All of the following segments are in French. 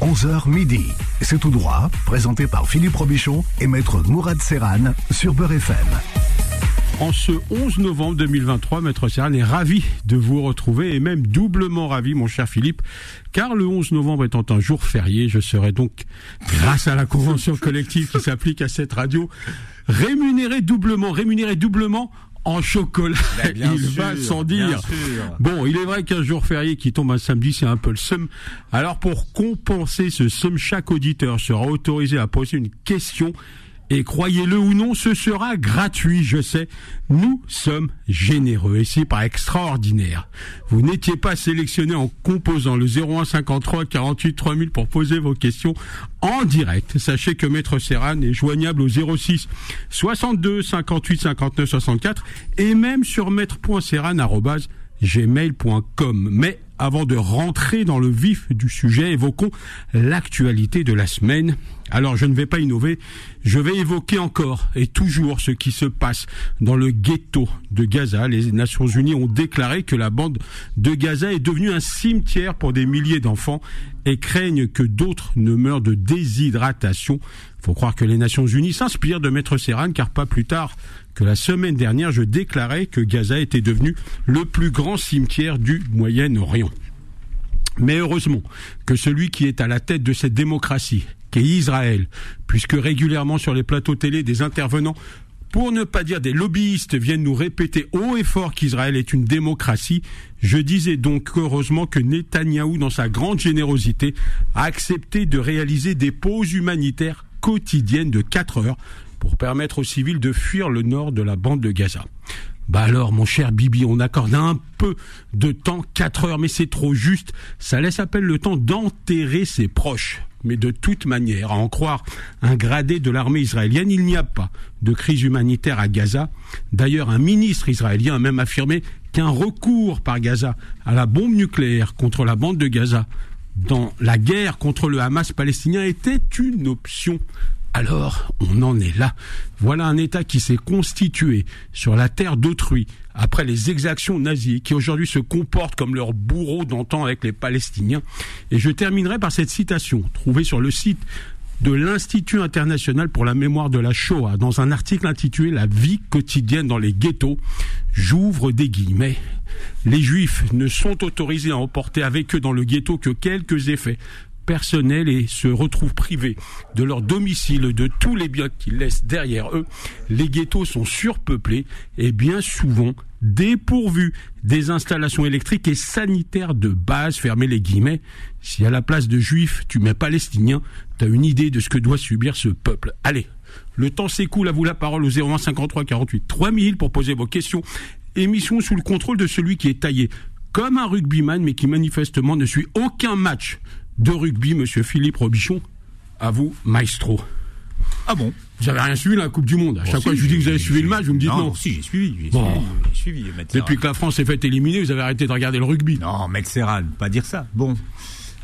11h midi. C'est tout droit, présenté par Philippe Robichon et maître Mourad Serran sur Beurre FM. En ce 11 novembre 2023, Maître Serran est ravi de vous retrouver et même doublement ravi, mon cher Philippe, car le 11 novembre étant un jour férié, je serai donc, grâce à la convention collective qui s'applique à cette radio, rémunéré doublement, rémunéré doublement en chocolat. Ben, bien il sûr, va sans dire. Bon, il est vrai qu'un jour férié qui tombe un samedi, c'est un peu le seum. Alors pour compenser ce seum, chaque auditeur sera autorisé à poser une question. Et croyez-le ou non, ce sera gratuit, je sais. Nous sommes généreux et c'est pas extraordinaire. Vous n'étiez pas sélectionné en composant le 01 53 48 3000 pour poser vos questions en direct. Sachez que Maître Serran est joignable au 06 62 58 59 64 et même sur maître.serran@gmail.com. Mais avant de rentrer dans le vif du sujet, évoquons l'actualité de la semaine. Alors je ne vais pas innover, je vais évoquer encore et toujours ce qui se passe dans le ghetto de Gaza. Les Nations Unies ont déclaré que la bande de Gaza est devenue un cimetière pour des milliers d'enfants et craignent que d'autres ne meurent de déshydratation. Faut croire que les Nations Unies s'inspirent de Maître Serran car pas plus tard que la semaine dernière, je déclarais que Gaza était devenu le plus grand cimetière du Moyen-Orient. Mais heureusement que celui qui est à la tête de cette démocratie, qu'est Israël, puisque régulièrement sur les plateaux télé des intervenants pour ne pas dire des lobbyistes viennent nous répéter haut et fort qu'Israël est une démocratie, je disais donc heureusement que Netanyahou, dans sa grande générosité, a accepté de réaliser des pauses humanitaires quotidiennes de 4 heures pour permettre aux civils de fuir le nord de la bande de Gaza. Bah alors, mon cher Bibi, on accorde un peu de temps, 4 heures, mais c'est trop juste. Ça laisse à peine le temps d'enterrer ses proches. Mais de toute manière, à en croire un gradé de l'armée israélienne, il n'y a pas de crise humanitaire à Gaza. D'ailleurs, un ministre israélien a même affirmé qu'un recours par Gaza à la bombe nucléaire contre la bande de Gaza dans la guerre contre le Hamas palestinien était une option. Alors, on en est là. Voilà un État qui s'est constitué sur la terre d'autrui après les exactions nazies, qui aujourd'hui se comporte comme leur bourreau d'antan avec les Palestiniens. Et je terminerai par cette citation trouvée sur le site de l'Institut international pour la mémoire de la Shoah dans un article intitulé La vie quotidienne dans les ghettos. J'ouvre des guillemets. Les juifs ne sont autorisés à emporter avec eux dans le ghetto que quelques effets personnels et se retrouvent privés de leur domicile, de tous les biens qu'ils laissent derrière eux. Les ghettos sont surpeuplés et bien souvent dépourvus des installations électriques et sanitaires de base, fermez les guillemets. Si à la place de juifs, tu mets palestiniens, tu as une idée de ce que doit subir ce peuple. Allez, le temps s'écoule, à vous la parole au 01 53 48 3000 pour poser vos questions. Émission sous le contrôle de celui qui est taillé comme un rugbyman, mais qui manifestement ne suit aucun match de rugby, monsieur Philippe Robichon. À vous, maestro. Ah bon Vous avez rien suivi la Coupe du Monde. À chaque Bon, fois si, que je vous dis que vous avez suivi le match, vous me dites non. Non, si, j'ai suivi. J'ai Bon. suivi, j'ai suivi, Maître Depuis que la France s'est faite éliminer, vous avez arrêté de regarder le rugby. Non, Maître Serran, pas dire ça. Bon.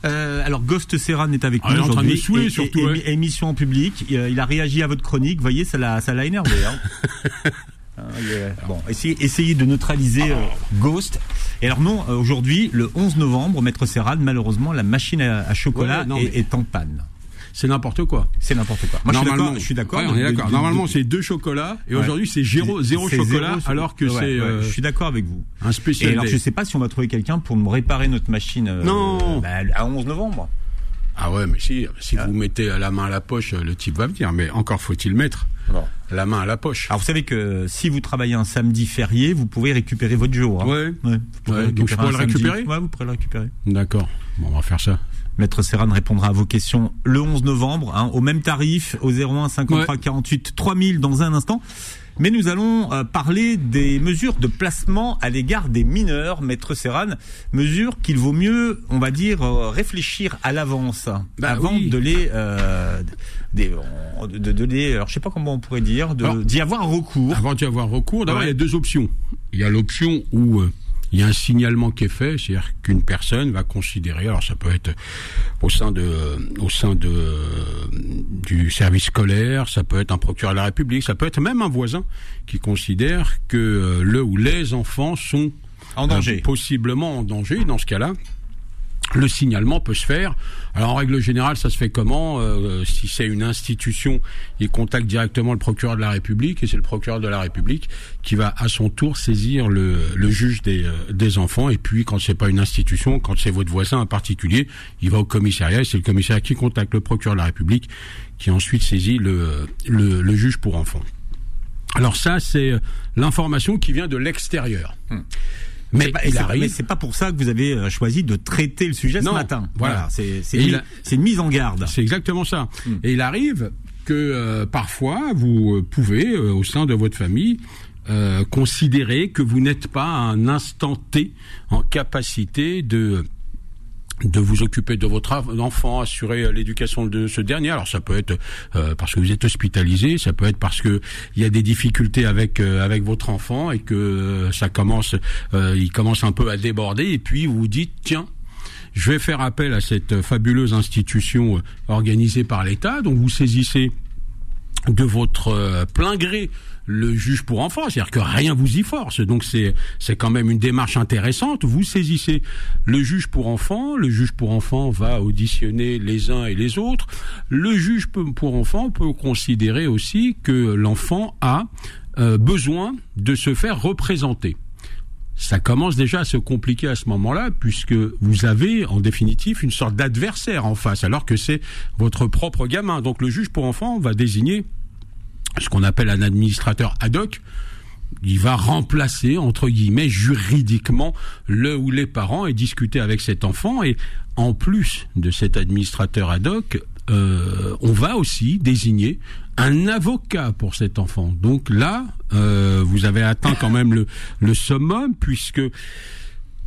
Euh, alors, Ghost Serran est avec Ah, il nous est en train de aujourd'hui. Et- surtout, et- ouais. Émission en public. Il, euh, il a réagi à votre chronique. Vous voyez, ça l'a, ça l'a énervé. Hein. Est- Bon, essayez, essayez de neutraliser euh, Ghost. Et alors non, euh, aujourd'hui, le 11 novembre, Maître Serran, malheureusement, la machine à, à chocolat Ouais, non, est, mais- est en panne. C'est n'importe quoi. C'est n'importe quoi. Moi, je suis d'accord. Je suis d'accord. Ouais, on est de- d'accord. de- Normalement, de- c'est deux chocolats et Ouais. aujourd'hui, c'est zéro, chocolat, zéro- alors que Ouais, c'est euh, je suis d'accord avec vous. un Et spécial. alors, day. je sais pas si on va trouver quelqu'un pour nous réparer notre machine. euh, Non. bah, à 11 novembre. Ah ouais, mais si, si Ah. vous mettez la main à la poche, le type va venir. Mais encore faut-il mettre la main à la poche. Alors, vous savez que si vous travaillez un samedi férié, vous pouvez récupérer votre jour. hein. Ouais. Vous pourrez Ouais, donc je récupérer pourrais un le samedi. récupérer Ouais, vous pourrez le récupérer. D'accord. Bon, on va faire ça. Maître Serran répondra à vos questions le 11 novembre, hein, au même tarif, au 01 53 Ouais. 48 3000 dans un instant. Mais nous allons euh, parler des mesures de placement à l'égard des mineurs, Maître Serran, mesures qu'il vaut mieux, on va dire, euh, réfléchir à l'avance, Bah avant oui. de les, euh, des- de, les, alors je sais pas comment on pourrait dire, d'y avoir recours. Avant d'y avoir recours, d'abord, Ouais. il y a deux options. Il y a l'option où euh, il y a un signalement qui est fait, c'est-à-dire qu'une personne va considérer, alors ça peut être au sein de, au sein de, du service scolaire, ça peut être un procureur de la République, ça peut être même un voisin qui considère que euh, le ou les enfants sont En danger. euh, possiblement en danger. Dans ce cas-là, le signalement peut se faire. Alors en règle générale, ça se fait comment euh, Si c'est une institution, il contacte directement le procureur de la République et c'est le procureur de la République qui va à son tour saisir le, juge des, euh, des, enfants. Et puis quand c'est pas une institution, quand c'est votre voisin en particulier, il va au commissariat et c'est le commissariat qui contacte le procureur de la République qui ensuite saisit le, le, juge pour enfants. Alors ça, c'est euh, l'information qui vient de l'extérieur. Hmm. Mais Mais c'est pas pour ça que vous avez euh, choisi de traiter le sujet ce matin. Voilà, c'est une mise en garde. C'est exactement ça. Hmm. Et il arrive que euh, parfois vous euh, pouvez, au sein de votre famille, considérer que vous n'êtes pas à un instant T en capacité de de vous occuper de votre enfant, assurer euh, l'éducation de ce dernier. Alors ça peut être euh, parce que vous êtes hospitalisé, ça peut être parce que il y a des difficultés avec euh, avec votre enfant et que ça commence, il commence un peu à déborder et puis vous vous dites tiens. Je vais faire appel à cette fabuleuse institution organisée par l'État. Donc vous saisissez de votre plein gré le juge pour enfants, c'est-à-dire que rien vous y force. Donc c'est c'est quand même une démarche intéressante. Vous saisissez le juge pour enfants, le juge pour enfants va auditionner les uns et les autres. Le juge pour enfants peut considérer aussi que l'enfant a euh, besoin de se faire représenter ça commence déjà à se compliquer à ce moment-là, puisque vous avez en définitive une sorte d'adversaire en face, alors que c'est votre propre gamin. Donc le juge pour enfants va désigner ce qu'on appelle un administrateur ad hoc, il va remplacer, entre guillemets, juridiquement le ou les parents et discuter avec cet enfant. Et en plus de cet administrateur ad hoc, euh, on va aussi désigner un avocat pour cet enfant. Donc là, euh, vous avez atteint quand même le, le summum, puisque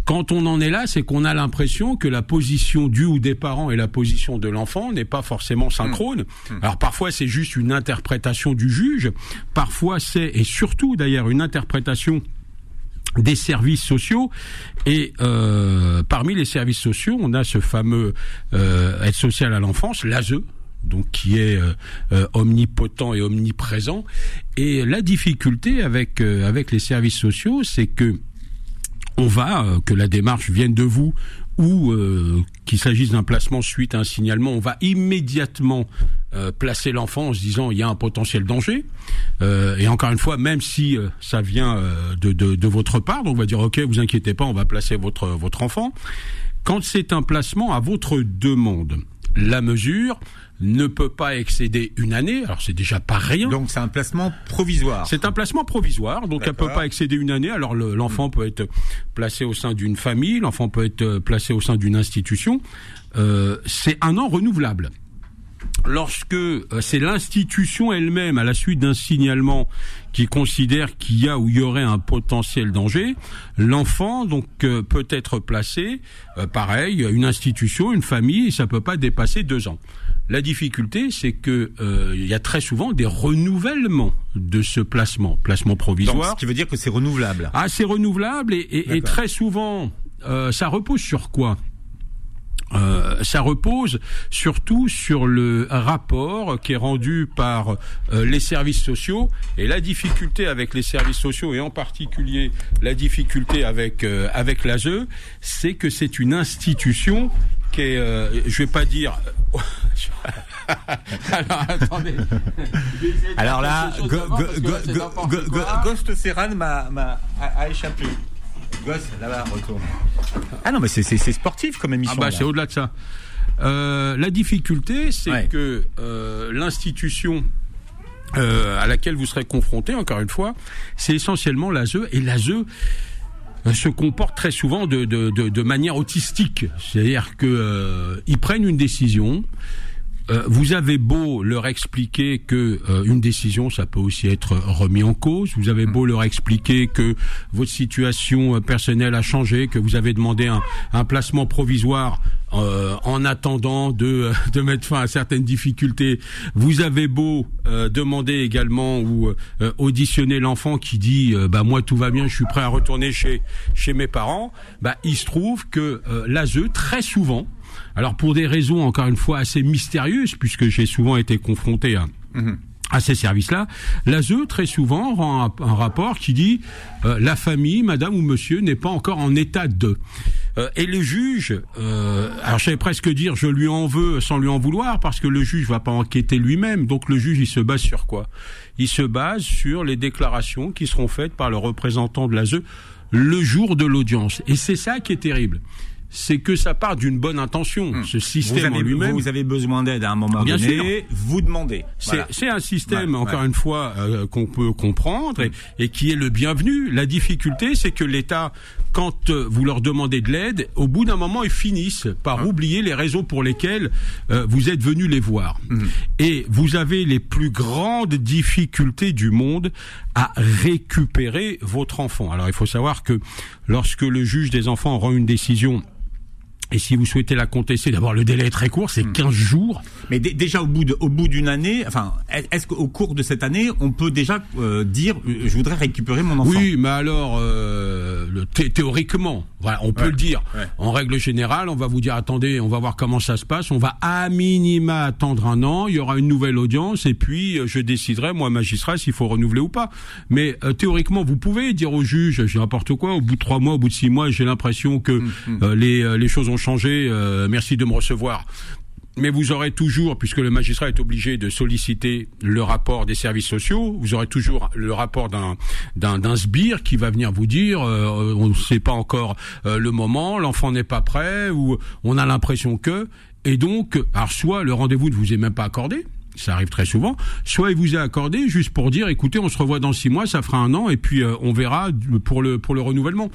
quand on en est là, c'est qu'on a l'impression que la position du ou des parents et la position de l'enfant n'est pas forcément synchrone. Mmh. Mmh. Alors parfois c'est juste une interprétation du juge, parfois c'est et surtout d'ailleurs une interprétation des services sociaux et euh, parmi les services sociaux, on a ce fameux euh, aide sociale à l'enfance, l'ASE, donc qui est euh, euh, omnipotent et omniprésent. Et la difficulté avec avec les services sociaux, c'est que on va, euh, que la démarche vienne de vous ou euh, qu'il s'agisse d'un placement suite à un signalement, on va immédiatement euh, placer l'enfant en se disant il y a un potentiel danger. et encore une fois, même si ça vient de, de, de, votre part, donc on va dire ok, vous inquiétez pas, on va placer votre votre enfant. Quand c'est un placement à votre demande, la mesure ne peut pas excéder une année. Alors c'est déjà pas rien. Donc c'est un placement provisoire. C'est un placement provisoire, donc elle peut pas excéder une année. Alors l'enfant peut être placé au sein d'une famille, l'enfant peut être placé au sein d'une institution. Euh, c'est un an renouvelable. Lorsque euh, c'est l'institution elle-même, à la suite d'un signalement, qui considère qu'il y a ou il y aurait un potentiel danger, l'enfant donc euh, peut être placé, pareil, une institution, une famille, et ça peut pas dépasser deux ans. La difficulté, c'est que euh, il y a très souvent des renouvellements de ce placement, placement provisoire. ce qui veut dire que c'est renouvelable. Ah, c'est renouvelable et, et, très souvent, euh, ça repose sur quoi? Euh, ça repose surtout sur le rapport qui est rendu par euh, les services sociaux et la difficulté avec les services sociaux et en particulier la difficulté avec euh, avec l'ASE, c'est que c'est une institution qui est, euh, je vais pas dire. Alors attendez. Alors là, Ghost Serran m'a a échappé. Gosse, là-bas, retourne. Ah non, mais c'est sportif comme émission. Ah bah c'est au-delà de ça. Euh, la difficulté, c'est que euh, l'institution euh, à laquelle vous serez confronté, encore une fois, c'est essentiellement l'ASE. Et l'ASE se comporte très souvent de, de, de, de manière autistique. C'est-à-dire qu'ils prennent une décision, euh, vous avez beau leur expliquer que euh, une décision, ça peut aussi être remis en cause. Vous avez beau leur expliquer que votre situation euh, personnelle a changé, que vous avez demandé un, placement provisoire en attendant de, de mettre fin à certaines difficultés. Vous avez beau demander également ou auditionner l'enfant qui dit bah moi tout va bien, je suis prêt à retourner chez chez mes parents. Bah il se trouve que l'ASE très souvent alors pour des raisons encore une fois assez mystérieuses, puisque j'ai souvent été confronté à, mhm. à ces services-là, l'ASE très souvent rend un, rapport qui dit euh, la famille, madame ou monsieur, n'est pas encore en état de. Euh, et le juge, euh, alors j'allais presque dire je lui en veux sans lui en vouloir parce que le juge va pas enquêter lui-même. Donc le juge il se base sur quoi? Il se base sur les déclarations qui seront faites par le représentant de l'ASE le jour de l'audience. Et c'est ça qui est terrible c'est que ça part d'une bonne intention. Hmm. Ce système vous lui-même. Vous avez besoin d'aide à un moment Bien donné, vous demandez. C'est un système, encore une fois, euh, qu'on peut comprendre et, et, qui est le bienvenu. La difficulté, c'est que l'État, quand euh, vous leur demandez de l'aide, au bout d'un moment, ils finissent par ah. oublier les raisons pour lesquelles euh, vous êtes venu les voir. Hmm. Et vous avez les plus grandes difficultés du monde à récupérer votre enfant. Alors, il faut savoir que lorsque le juge des enfants rend une décision et si vous souhaitez la contester, d'abord le délai est très court, c'est 15 hmm. jours. Mais déjà au bout de, au bout d'une année, enfin, est-ce qu'au cours de cette année, on peut déjà euh, dire, euh, je voudrais récupérer mon enfant? Oui, mais alors euh, le, théoriquement, voilà, on peut le dire. En règle générale, on va vous dire, attendez, on va voir comment ça se passe. On va à minima attendre un an. Il y aura une nouvelle audience et puis je déciderai, moi magistrat, s'il faut renouveler ou pas. Mais théoriquement, vous pouvez dire au juge, j'ai n'importe quoi. Au bout de trois mois, au bout de six mois, j'ai l'impression que hum, hum. les les choses ont changé, euh, merci de me recevoir. Mais vous aurez toujours, puisque le magistrat est obligé de solliciter le rapport des services sociaux, vous aurez toujours le rapport d'un d'un sbire qui va venir vous dire euh, on ne sait pas encore euh, le moment, l'enfant n'est pas prêt ou on a l'impression que et donc alors soit le rendez-vous ne vous est même pas accordé, ça arrive très souvent, soit il vous est accordé juste pour dire écoutez, on se revoit dans six mois, ça fera un an et puis on verra pour le pour le renouvellement.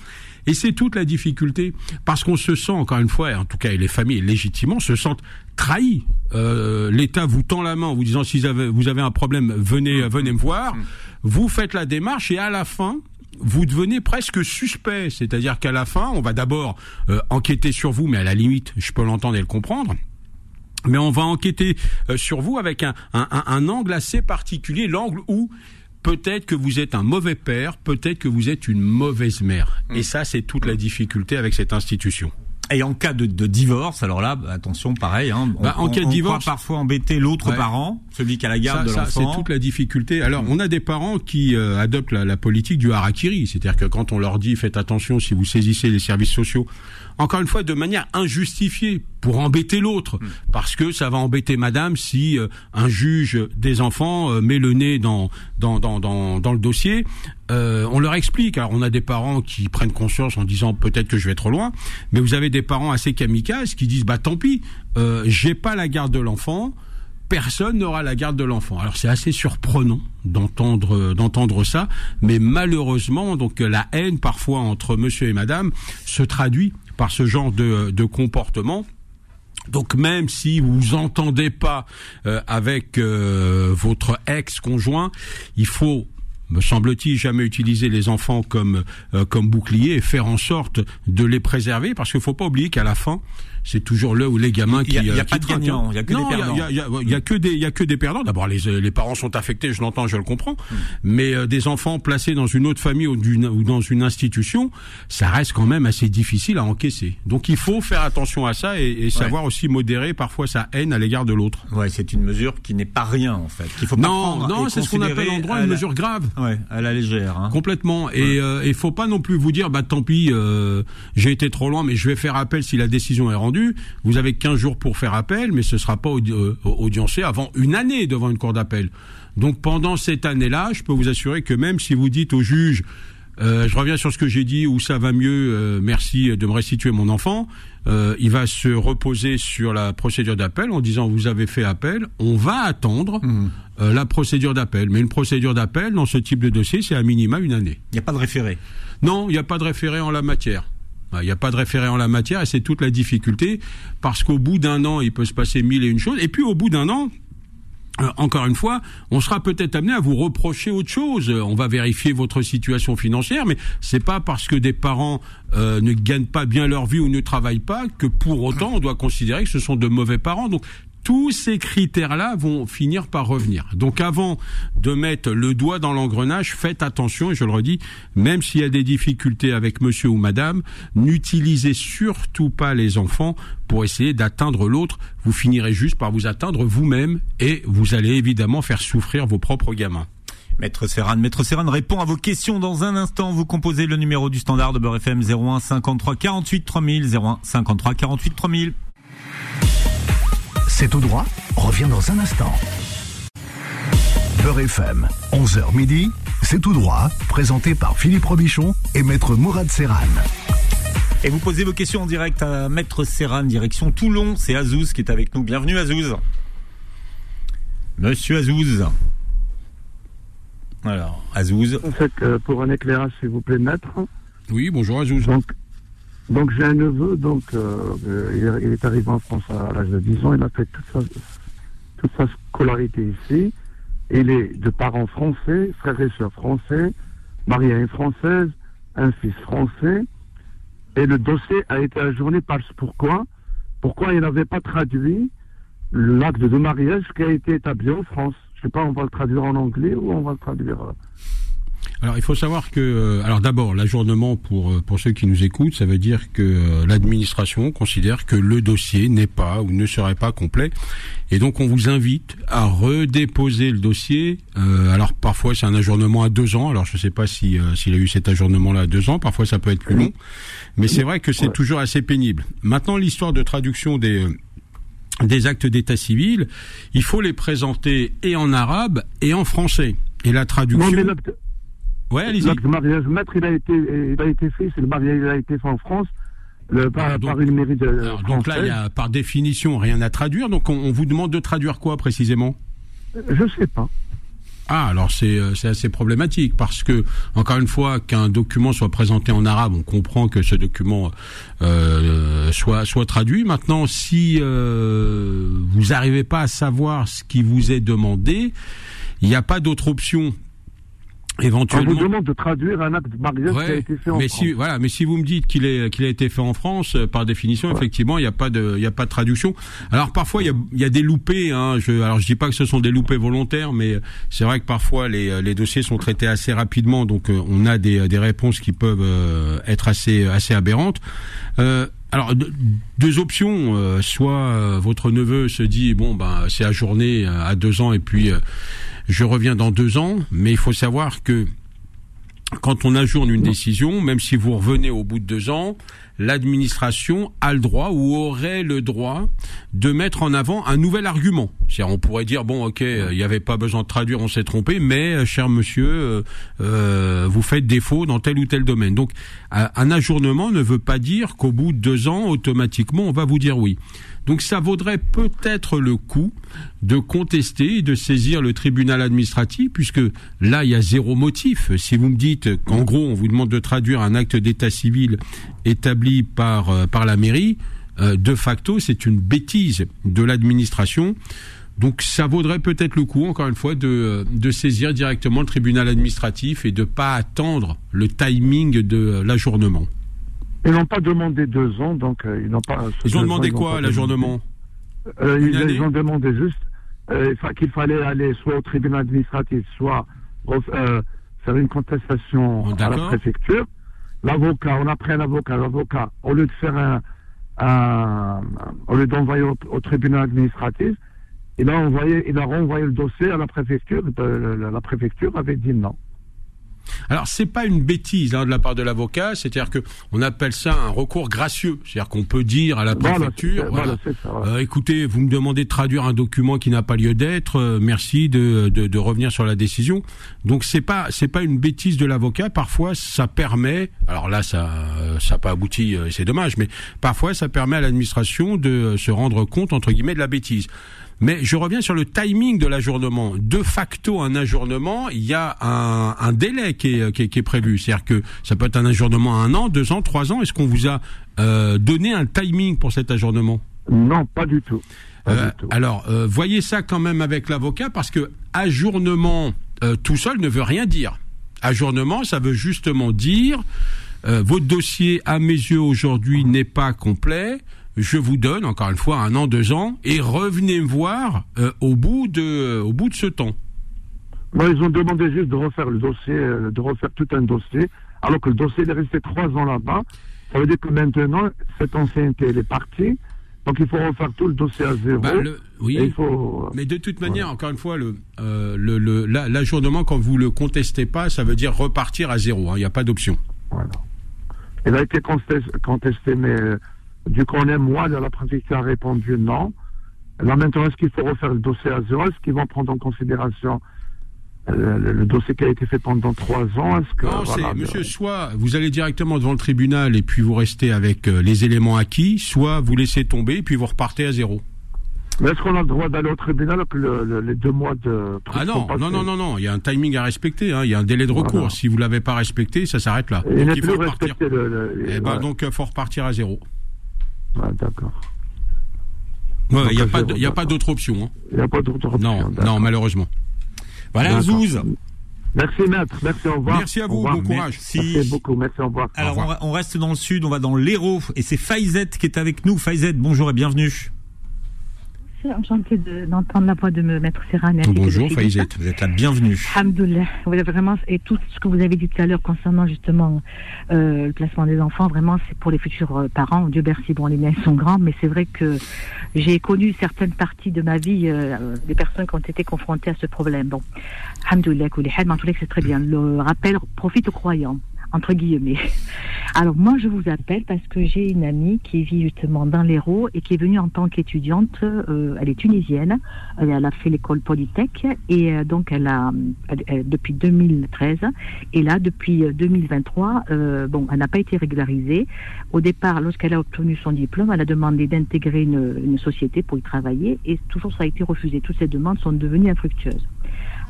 Et c'est toute la difficulté, parce qu'on se sent, encore une fois, en tout cas, et les familles légitimement se sentent trahis. Euh, L'État vous tend la main en vous disant si vous avez, vous avez un problème, venez, mmh. venez me voir. Vous faites la démarche et à la fin, vous devenez presque suspect. C'est-à-dire qu'à la fin, on va d'abord euh, enquêter sur vous, mais à la limite, je peux l'entendre et le comprendre. Mais on va enquêter euh, sur vous avec un, un, un angle assez particulier, l'angle où peut-être que vous êtes un mauvais père, peut-être que vous êtes une mauvaise mère. Et mm. ça, c'est toute la difficulté avec cette institution. Et en cas de, divorce, alors là, attention, pareil. Hein, on, bah, en cas de divorce, parfois embêter l'autre parent, celui qui a la garde de l'enfant. C'est toute la difficulté. Alors, on a des parents qui euh, adoptent la, la, politique du harakiri, c'est-à-dire que quand on leur dit faites attention si vous saisissez les services sociaux, encore une fois, de manière injustifiée pour embêter l'autre, hmm. parce que ça va embêter Madame si euh, un juge des enfants euh, met le nez dans dans dans dans, dans le dossier. Euh, on leur explique. Alors on a des parents qui prennent conscience en disant peut-être que je vais trop loin, mais vous avez des parents assez kamikazes qui disent bah tant pis, j'ai pas la garde de l'enfant personne n'aura la garde de l'enfant. Alors c'est assez surprenant d'entendre d'entendre ça, mais malheureusement donc la haine parfois entre monsieur et madame se traduit par ce genre de, de comportement. Donc même si vous entendez pas euh, avec euh, votre ex-conjoint, il faut me semble-t-il, jamais utiliser les enfants comme euh, comme bouclier et faire en sorte de les préserver, parce qu'il faut pas oublier qu'à la fin, c'est toujours là où les gamins qui il y a, pas de gagnants, il y a que des perdants. Il y a, que des il y a que des perdants. D'abord les les parents sont affectés, je l'entends, je le comprends, hmm. mais euh, des enfants placés dans une autre famille ou, ou dans une institution, ça reste quand même assez difficile à encaisser. Donc il faut faire attention à ça et, et savoir aussi modérer parfois sa haine à l'égard de l'autre. Ouais, c'est une mesure qui n'est pas rien en fait, qu'il faut pas non, Non, c'est ce qu'on appelle en droit une mesure grave. Ouais, à la légère. Hein. Complètement. Et euh, il faut pas non plus vous dire, bah tant pis, euh, j'ai été trop loin, mais je vais faire appel si la décision est rendue. Vous avez 15 jours pour faire appel, mais ce sera pas euh, audiencé avant une année devant une cour d'appel. Donc pendant cette année-là, je peux vous assurer que même si vous dites au juge, euh, je reviens sur ce que j'ai dit, où ça va mieux, euh, merci de me restituer mon enfant. Euh, il va se reposer sur la procédure d'appel en disant vous avez fait appel, on va attendre mmh. La procédure d'appel. Mais une procédure d'appel dans ce type de dossier, c'est à minima une année. Il n'y a pas de référé Non, il n'y a pas de référé en la matière. Il n'y a pas de référé en la matière et c'est toute la difficulté parce qu'au bout d'un an, il peut se passer mille et une choses. Et puis au bout d'un an, euh, encore une fois, on sera peut-être amené à vous reprocher autre chose. On va vérifier votre situation financière, mais c'est pas parce que des parents euh, ne gagnent pas bien leur vie ou ne travaillent pas que pour autant on doit considérer que ce sont de mauvais parents. Donc tous ces critères-là vont finir par revenir. Donc avant de mettre le doigt dans l'engrenage, faites attention, et je le redis, même s'il y a des difficultés avec monsieur ou madame, n'utilisez surtout pas les enfants pour essayer d'atteindre l'autre. Vous finirez juste par vous atteindre vous-même et vous allez évidemment faire souffrir vos propres gamins. Maître Serran, Maître Serran répond à vos questions dans un instant. Vous composez le numéro du standard de Beurre FM 01 53 48 3000 01 53 48 3000. C'est tout droit. Revient dans un instant. Beurre FM, 11h midi. C'est tout droit. Présenté par Philippe Robichon et Maître Mourad Serran. Et vous posez vos questions en direct à Maître Serran, direction Toulon. C'est Azouz qui est avec nous. Bienvenue Azouz. Monsieur Azouz. Alors, Azouz. En fait, euh, pour un éclairage, s'il vous plaît, maître. Oui, bonjour Azouz. Donc, donc j'ai un neveu, donc euh, euh, il, est arrivé en France à, l'âge de 10 ans, il a fait toute sa, toute sa scolarité ici. Il est de parents français, frères et sœurs français, marié à une française, un fils français. Et le dossier a été ajourné parce pourquoi Pourquoi il n'avait pas traduit l'acte de mariage qui a été établi en France Je ne sais pas, on va le traduire en anglais ou on va le traduire euh, alors il faut savoir que, euh, alors d'abord l'ajournement pour euh, pour ceux qui nous écoutent, ça veut dire que euh, l'administration considère que le dossier n'est pas ou ne serait pas complet, et donc on vous invite à redéposer le dossier. alors parfois c'est un ajournement à deux ans. Alors je ne sais pas si s'il a eu cet ajournement là à deux ans. Parfois ça peut être plus long, mais c'est vrai que c'est toujours assez pénible. Maintenant l'histoire de traduction des des actes d'état civil, il faut les présenter et en arabe et en français. Et la traduction. Ouais, Le mariage maître, il a été, il a été fait, c'est le mariage, il a été fait en France. Le, par, donc, une mairie de alors, donc là, il y a par définition rien à traduire. Donc on, vous demande de traduire quoi précisément? Je sais pas. Ah, alors c'est euh, c'est assez problématique parce que encore une fois qu'un document soit présenté en arabe, on comprend que ce document euh, soit soit traduit. Maintenant, si euh, vous n'arrivez pas à savoir ce qui vous est demandé, il n'y a pas d'autre option Éventuellement. On vous demande de traduire un acte de mariage qui a été fait en mais France. Si, voilà, mais si vous me dites qu'il est qu'il a été fait en France, euh, par définition, effectivement, il n'y a pas de il y a pas de traduction. Alors parfois il y a, y a des loupés. Hein, je, alors je dis pas que ce sont des loupés volontaires, mais c'est vrai que parfois les, les dossiers sont traités assez rapidement, donc euh, on a des, des réponses qui peuvent euh, être assez assez aberrantes. Euh, alors deux options, soit votre neveu se dit bon ben c'est ajourné à deux ans et puis je reviens dans deux ans, mais il faut savoir que quand on ajourne une décision, même si vous revenez au bout de deux ans, l'administration a le droit ou aurait le droit de mettre en avant un nouvel argument. cest on pourrait dire bon, ok, il n'y avait pas besoin de traduire, on s'est trompé, mais euh, cher monsieur, euh, euh, vous faites défaut dans tel ou tel domaine. Donc, un ajournement ne veut pas dire qu'au bout de deux ans, automatiquement, on va vous dire oui. Donc ça vaudrait peut-être le coup de contester de saisir le tribunal administratif, puisque là, il y a zéro motif. Si vous me dites qu'en gros, on vous demande de traduire un acte d'état civil établi par, euh, par la mairie, euh, de facto, c'est une bêtise de l'administration. Donc ça vaudrait peut-être le coup, encore une fois, de, de saisir directement le tribunal administratif et de pas attendre le timing de l'ajournement. Ils n'ont pas demandé deux ans, donc euh, ils n'ont pas. Ils ont demandé quoi, l'ajournement euh, ils, ont demandé juste euh, qu'il fallait aller soit au tribunal administratif, soit faire une contestation à la préfecture. L'avocat, on a pris un avocat. L'avocat, au lieu de faire un, un au lieu d'envoyer au, tribunal administratif, il a envoyé, il a renvoyé le dossier à la préfecture. la préfecture avait dit non. Alors c'est pas une bêtise hein, de la part de l'avocat, c'est-à-dire que on appelle ça un recours gracieux, c'est-à-dire qu'on peut dire à la préfecture, euh, écoutez, vous me demandez de traduire un document qui n'a pas lieu d'être, euh, merci de, de, de, revenir sur la décision. Donc c'est pas c'est pas une bêtise de l'avocat. Parfois ça permet, alors là ça ça n'a pas abouti, euh, c'est dommage, mais parfois ça permet à l'administration de se rendre compte entre guillemets de la bêtise. Mais je reviens sur le timing de l'ajournement. De facto, un ajournement, il y a un, un délai qui est, qui est, qui est prévu. C'est-à-dire que ça peut être un ajournement à un an, deux ans, trois ans. Est-ce qu'on vous a euh, donné un timing pour cet ajournement? Non, pas du tout. Euh, alors, euh, voyez ça quand même avec l'avocat parce que ajournement euh, tout seul ne veut rien dire. Ajournement, ça veut justement dire votre dossier, à mes yeux aujourd'hui, n'est pas complet je vous donne encore une fois un an, deux ans, et revenez me voir euh, au bout de au bout de ce temps. ils ont demandé juste de refaire le dossier, euh, de refaire tout un dossier, alors que le dossier est resté trois ans là-bas. Ça veut dire que maintenant, cette ancienneté, elle est partie, Donc il faut refaire tout le dossier à zéro. Bah, le- oui. Et il faut. Mais de toute manière, encore une fois, le, euh, le, le- la- l'ajournement, quand vous le contestez pas, ça veut dire repartir à zéro. hein. Il n'y a pas d'option. Voilà. Il a été contesté, contesté, mais euh, du coup, on est moi, la préfecture a répondu non. Là, maintenant, est-ce qu'il faut refaire le dossier à zéro Est-ce qu'ils vont prendre en considération euh, le, le dossier qui a été fait pendant trois ans? Est-ce que, Non, voilà, c'est, monsieur, soit vous allez directement devant le tribunal et puis vous restez avec euh, les éléments acquis, soit vous laissez tomber et puis vous repartez à zéro. Mais est-ce qu'on a le droit d'aller au tribunal après le- le- les deux mois de Ah non, non, non, non, non, il y a un timing à respecter, hein. il y a un délai de recours. Voilà. Si vous l'avez pas respecté, ça s'arrête là. Il Donc il faut repartir. le. Eh ben, voilà. donc, euh, faut repartir à zéro. Ouais, d'accord. Ouais, il n'y a pas, a d'autre option. hein. Il n'y a pas d'autre option. Non, malheureusement. Voilà. Zouz. Merci, maître. Merci, au revoir. Merci à vous, bon courage. Merci. Merci beaucoup. Merci, au revoir. Alors Au on, revoir. on reste dans le sud, on va dans l'Hérault et c'est Faizet qui est avec nous. Faizet, bonjour et bienvenue. Je suis enchantée de- d'entendre la voix de me Maître Serran. Bonjour, Faïzet. Vous êtes la bienvenue. Avez vraiment, et tout ce que vous avez dit tout à l'heure concernant justement euh, le placement des enfants, vraiment, c'est pour les futurs euh, parents. Dieu merci, bon, les miens sont grands, mais c'est vrai que j'ai connu certaines parties de ma vie euh, des personnes qui ont été confrontées à ce problème. Bon, mais en cas, c'est très bien. Le rappel profite aux croyants entre guillemets. Alors moi je vous appelle parce que j'ai une amie qui vit justement dans l'Hérault et qui est venue en tant qu'étudiante. euh, elle est tunisienne. Elle, elle a fait l'école Polytech et euh, donc elle a depuis 2013 et là depuis euh, 2023 euh, bon elle n'a pas été régularisée. Au départ lorsqu'elle a obtenu son diplôme elle a demandé d'intégrer une, une société pour y travailler et toujours ça a été refusé. Toutes ces demandes sont devenues infructueuses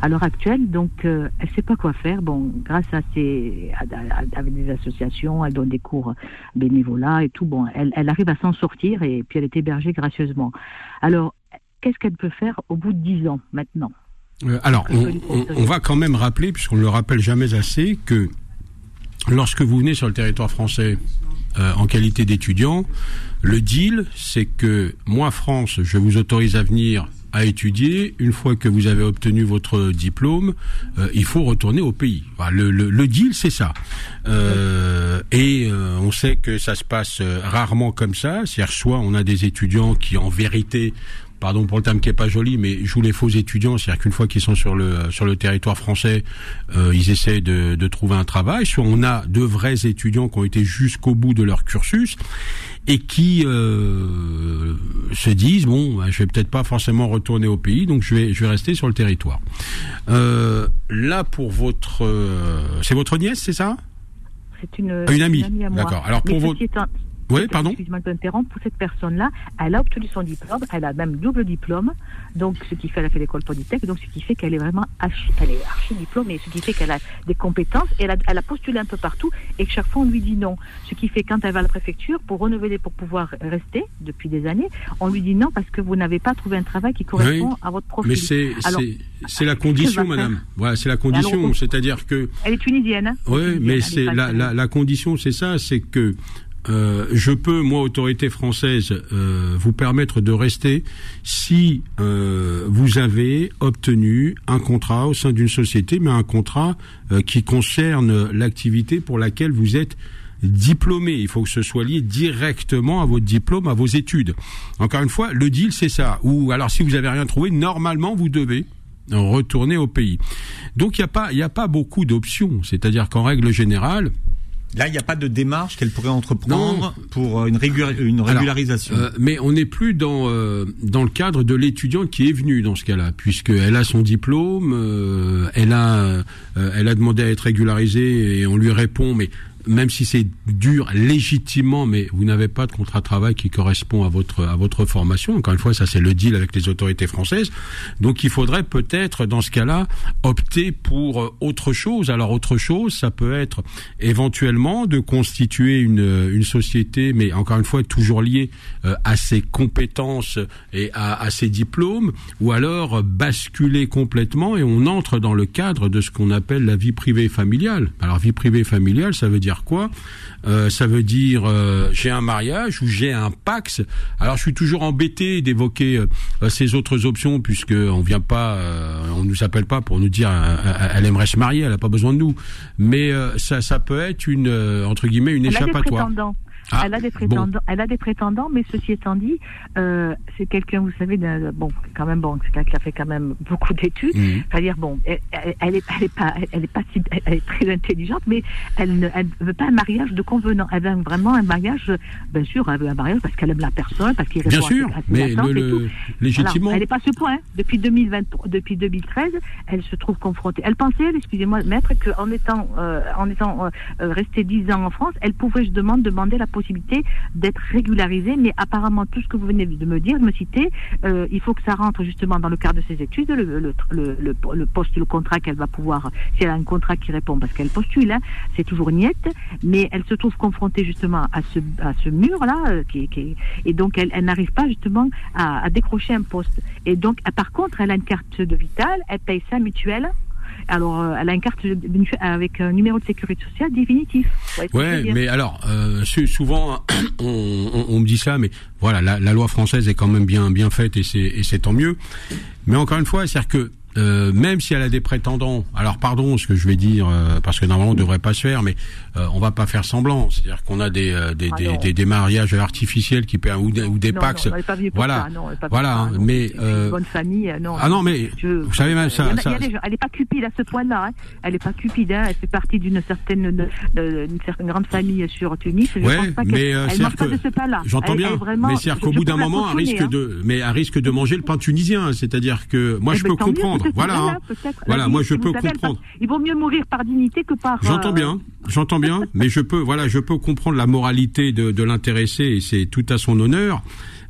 à l'heure actuelle, donc euh, elle sait pas quoi faire. Bon, grâce à ses, à- à- avec des associations, elle donne des cours bénévolat et tout. Bon, elle, elle arrive à s'en sortir et puis elle est hébergée gracieusement. Alors, qu'est-ce qu'elle peut faire au bout de dix ans maintenant? Euh, alors, on va quand même rappeler, puisqu'on ne le rappelle jamais assez, que lorsque vous venez sur le territoire français euh, en qualité d'étudiant, le deal, c'est que moi, France, je vous autorise à venir à étudier. Une fois que vous avez obtenu votre diplôme, euh, il faut retourner au pays. Le, deal, c'est ça. Euh, et euh, on sait que ça se passe rarement comme ça. C'est-à-dire, soit on a des étudiants qui, en vérité, pardon pour le terme qui est pas joli, mais jouent les faux étudiants, c'est-à-dire qu'une fois qu'ils sont sur le sur le territoire français, euh, ils essaient de, de trouver un travail. Soit on a de vrais étudiants qui ont été jusqu'au bout de leur cursus et qui euh, se disent bon, bah, je vais peut-être pas forcément retourner au pays, donc je vais je vais rester sur le territoire. Euh, là pour votre, c'est votre nièce, c'est ça? C'est une, Ah, une amie. à moi. D'accord. Alors, pour ceci étant- Oui, pardon. Excuse-moi de t'interrompre. Pour cette personne-là, elle a obtenu son diplôme, elle a même double diplôme, donc ce qui fait qu'elle a fait l'école Polytech, donc ce qui fait qu'elle est vraiment archi, elle est archi diplômée, ce qui fait qu'elle a des compétences, et elle a, elle a postulé un peu partout, et que chaque fois on lui dit non. Ce qui fait quand elle va à la préfecture pour renouveler, pour pouvoir rester depuis des années, on lui dit non parce que vous n'avez pas trouvé un travail qui correspond Oui, à votre profil. Mais c'est la condition, madame. Voilà, c'est la condition. C'est-à-dire que Elle est tunisienne. hein Oui, mais c'est la condition, c'est ça, c'est que euh, je peux, moi, autorité française, euh, vous permettre de rester si euh, vous avez obtenu un contrat au sein d'une société, mais un contrat euh, qui concerne l'activité pour laquelle vous êtes diplômé. Il faut que ce soit lié directement à votre diplôme, à vos études. Encore une fois, le deal, c'est ça. Ou alors, si vous avez rien trouvé, normalement, vous devez retourner au pays. Donc, il n'y a a pas beaucoup d'options. C'est-à-dire qu'en règle générale, Là, il n'y a pas de démarche qu'elle pourrait entreprendre Non. pour euh, une, une Alors, régularisation. Euh, mais on n'est plus dans euh, dans le cadre de l'étudiante qui est venue dans ce cas-là, puisqu'elle a son diplôme, euh, elle a euh, elle a demandé à être régularisée et on lui répond, mais même si c'est dur légitimement, mais vous n'avez pas de contrat de travail qui correspond à votre à votre formation. Encore une fois, ça c'est le deal avec les autorités françaises. Donc il faudrait peut-être dans ce cas-là opter pour euh, autre chose. Alors autre chose, ça peut être éventuellement de constituer une une société, mais encore une fois toujours liée euh, à ses compétences et à, à ses diplômes, ou alors euh, basculer complètement et on entre dans le cadre de ce qu'on appelle la vie privée familiale. Alors vie privée familiale, ça veut dire quoi Euh, Ça veut dire euh, j'ai un mariage ou j'ai un pax. Alors je suis toujours embêté d'évoquer euh, ces autres options puisque on vient pas, euh, on nous appelle pas pour nous dire euh, euh, elle aimerait se marier, elle a pas besoin de nous. Mais euh, ça, ça peut être une euh, entre guillemets une Elle a des échappatoire. prétendants. Ah, elle a des prétendants, elle a des prétendants, mais ceci étant dit, euh, c'est quelqu'un, vous savez, bon, quand même bon, c'est quelqu'un qui a fait quand même beaucoup d'études. Mhm. C'est-à-dire bon, elle, elle, est, elle est pas, elle est pas si, elle est très intelligente, mais elle ne, elle veut pas un mariage de convenant. Elle veut vraiment un mariage, bien sûr, elle veut un mariage parce qu'elle aime la personne, parce qu'il répond bien sûr, à mais le, le, légitimement. elle n'est pas à ce point. Hein. Depuis 2020, depuis 2013, elle se trouve confrontée. Elle pensait, excusez-moi, maître, qu'en étant, euh, en étant euh, restée dix ans en France, elle pouvait, je demande, demander la possibilité d'être régularisée, mais apparemment tout ce que vous venez de me dire, de me citer, euh, il faut que ça rentre justement dans le cadre de ses études, le, le, le, le poste, le contrat qu'elle va pouvoir, si elle a un contrat qui répond, parce qu'elle postule, hein, c'est toujours niette, mais elle se trouve confrontée justement à ce, à ce mur-là, euh, qui, qui, et donc elle, elle n'arrive pas justement à, à, décrocher un poste. Et donc, par contre, elle a une carte de vitale, elle paye sa mutuelle, alors, euh, elle a une carte avec un numéro de sécurité sociale définitif. Ouais, mais alors, euh, souvent, on, on, me dit ça, mais voilà, la, la, loi française est quand même bien bien faite et c'est tant mieux. Mais encore une fois, c'est-à-dire que euh, même si elle a des prétendants, alors pardon ce que je vais dire, euh, parce que normalement on ne devrait pas se faire, mais euh, on va pas faire semblant. C'est-à-dire qu'on a des euh, des, ah des, des, mariages artificiels qui ou des, ou des non, pas voilà, non, pas voilà. Hein, mais euh, bonne famille, non. Ah non, mais vous savez même ça. ça elle n'est pas cupide à ce point-là. Hein. Elle n'est pas cupide. Hein. Elle fait partie d'une certaine d'une certaine grande famille sur Tunis. Je ouais, pense pas mais elle de ce pain-là. J'entends bien. mais c'est-à-dire qu'au bout d'un moment, un risque de, mais un risque de manger le pain tunisien. C'est-à-dire que moi, je peux comprendre. Voilà. Voilà, moi je peux comprendre. Il vaut mieux mourir par dignité que par. J'entends euh, bien, j'entends bien, mais je peux, voilà, je peux comprendre la moralité de, de l'intéressé et c'est tout à son honneur.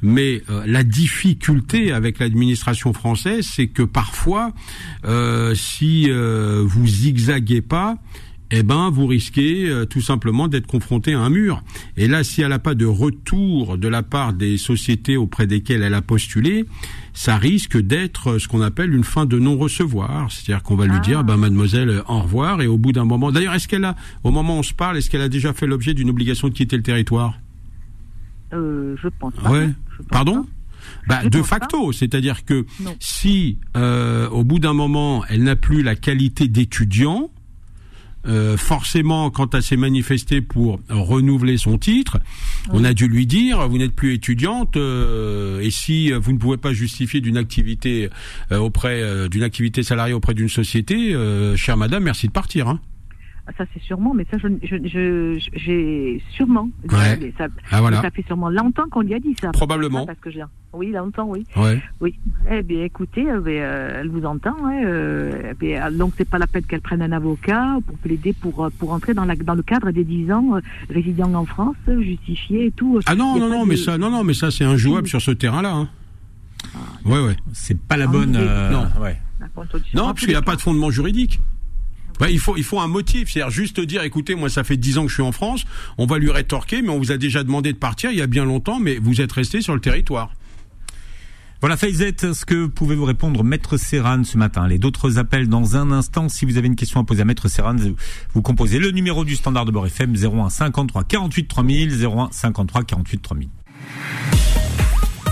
Mais euh, la difficulté avec l'administration française, c'est que parfois, euh, si euh, vous zigzaguez pas, eh ben vous risquez euh, tout simplement d'être confronté à un mur. Et là, si elle n'a pas de retour de la part des sociétés auprès desquelles elle a postulé, ça risque d'être ce qu'on appelle une fin de non-recevoir. C'est-à-dire qu'on va lui dire, ah. ben mademoiselle, au revoir, et au bout d'un moment, d'ailleurs, est-ce qu'elle a, au moment où on se parle, est-ce qu'elle a déjà fait l'objet d'une obligation de quitter le territoire? Euh, Je pense pas. Ouais. Pardon? bah, de facto, c'est-à-dire que si euh, au bout d'un moment elle n'a plus la qualité d'étudiant, euh, forcément, quand elle s'est manifestée pour renouveler son titre, on a dû lui dire vous n'êtes plus étudiante euh, et si vous ne pouvez pas justifier d'une activité euh, auprès d'une activité salariée auprès d'une société, chère madame, merci de partir. Hein. Ah, ça c'est sûrement, mais ça je, je, j'ai sûrement. Ouais. Ça, ah, voilà. ça fait sûrement longtemps qu'on lui a dit ça. Probablement. Parce que j'ai, oui, longtemps, oui. Ouais. Oui. Eh bien, écoutez, euh, ben, euh, elle vous entend. Hein, euh, eh bien, donc c'est pas la peine qu'elle prenne un avocat pour plaider pour pour entrer dans la dans le cadre des 10 ans résidant en France, justifié et tout. Ah non non non, mais ça non non mais ça c'est injouable sur ce terrain-là. Hein. Ah, ouais ouais. C'est pas la ah, bonne. non. Ouais. Non, parce qu'il n'y a pas de fondement juridique il faut il faut un motif, c'est-à-dire juste dire écoutez moi ça fait dix ans que je suis en France, on va lui rétorquer mais on vous a déjà demandé de partir il y a bien longtemps mais vous êtes resté sur le territoire. Voilà Faizet, ce que pouvez-vous répondre Maître Serran ce matin? Les d'autres appels dans un instant. Si vous avez une question à poser à Maître Serran, vous composez le numéro du standard de bord FM 01 53 48 3000 01 53 48 3000.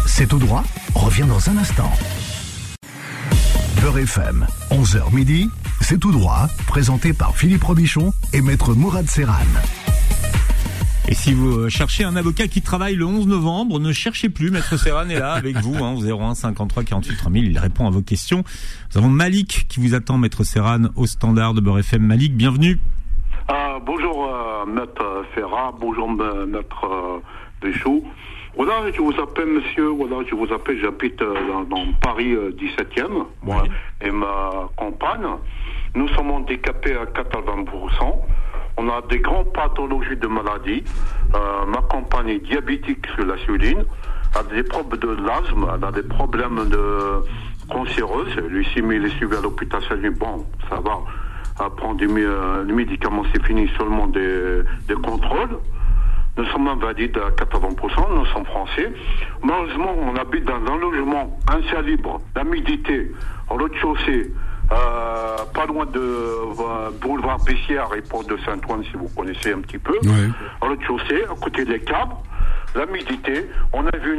C'est tout droit, revient dans un instant. Beurre FM, 11h midi, c'est tout droit, présenté par Philippe Robichon et maître Mourad Serran. Et si vous euh, cherchez un avocat qui travaille le 11 novembre, ne cherchez plus, maître Serran est là avec vous, hein, 01 53 48 3000, il répond à vos questions. Nous avons Malik qui vous attend, maître Serran, au standard de Beurre FM. Malik, bienvenue. Ah, bonjour, euh, maître Ferrat, bonjour, maître euh, Béchou. Voilà, je vous appelle, monsieur, voilà, je vous appelle, j'habite dans, Paris 17e, euh, moi et ma compagne. Nous sommes handicapés à 80%. On a des grandes pathologies de maladies. Euh, ma compagne est diabétique sur la l'insuline, a des problèmes de l'asthme, elle a des problèmes de cancéreuse. Si il est suivi à l'hôpital, bon, ça va. Elle prend des, médicaments, c'est fini, seulement des, des contrôles. Nous sommes invalides à 80%, nous sommes français. Malheureusement, on habite dans un logement insalubre, l'humidité, en rez-de-chaussée, euh, pas loin de euh, boulevard Bessières et port de Saint-Ouen, si vous connaissez un petit peu. En rez-de-chaussée, à côté des câbles, l'humidité. On a vu,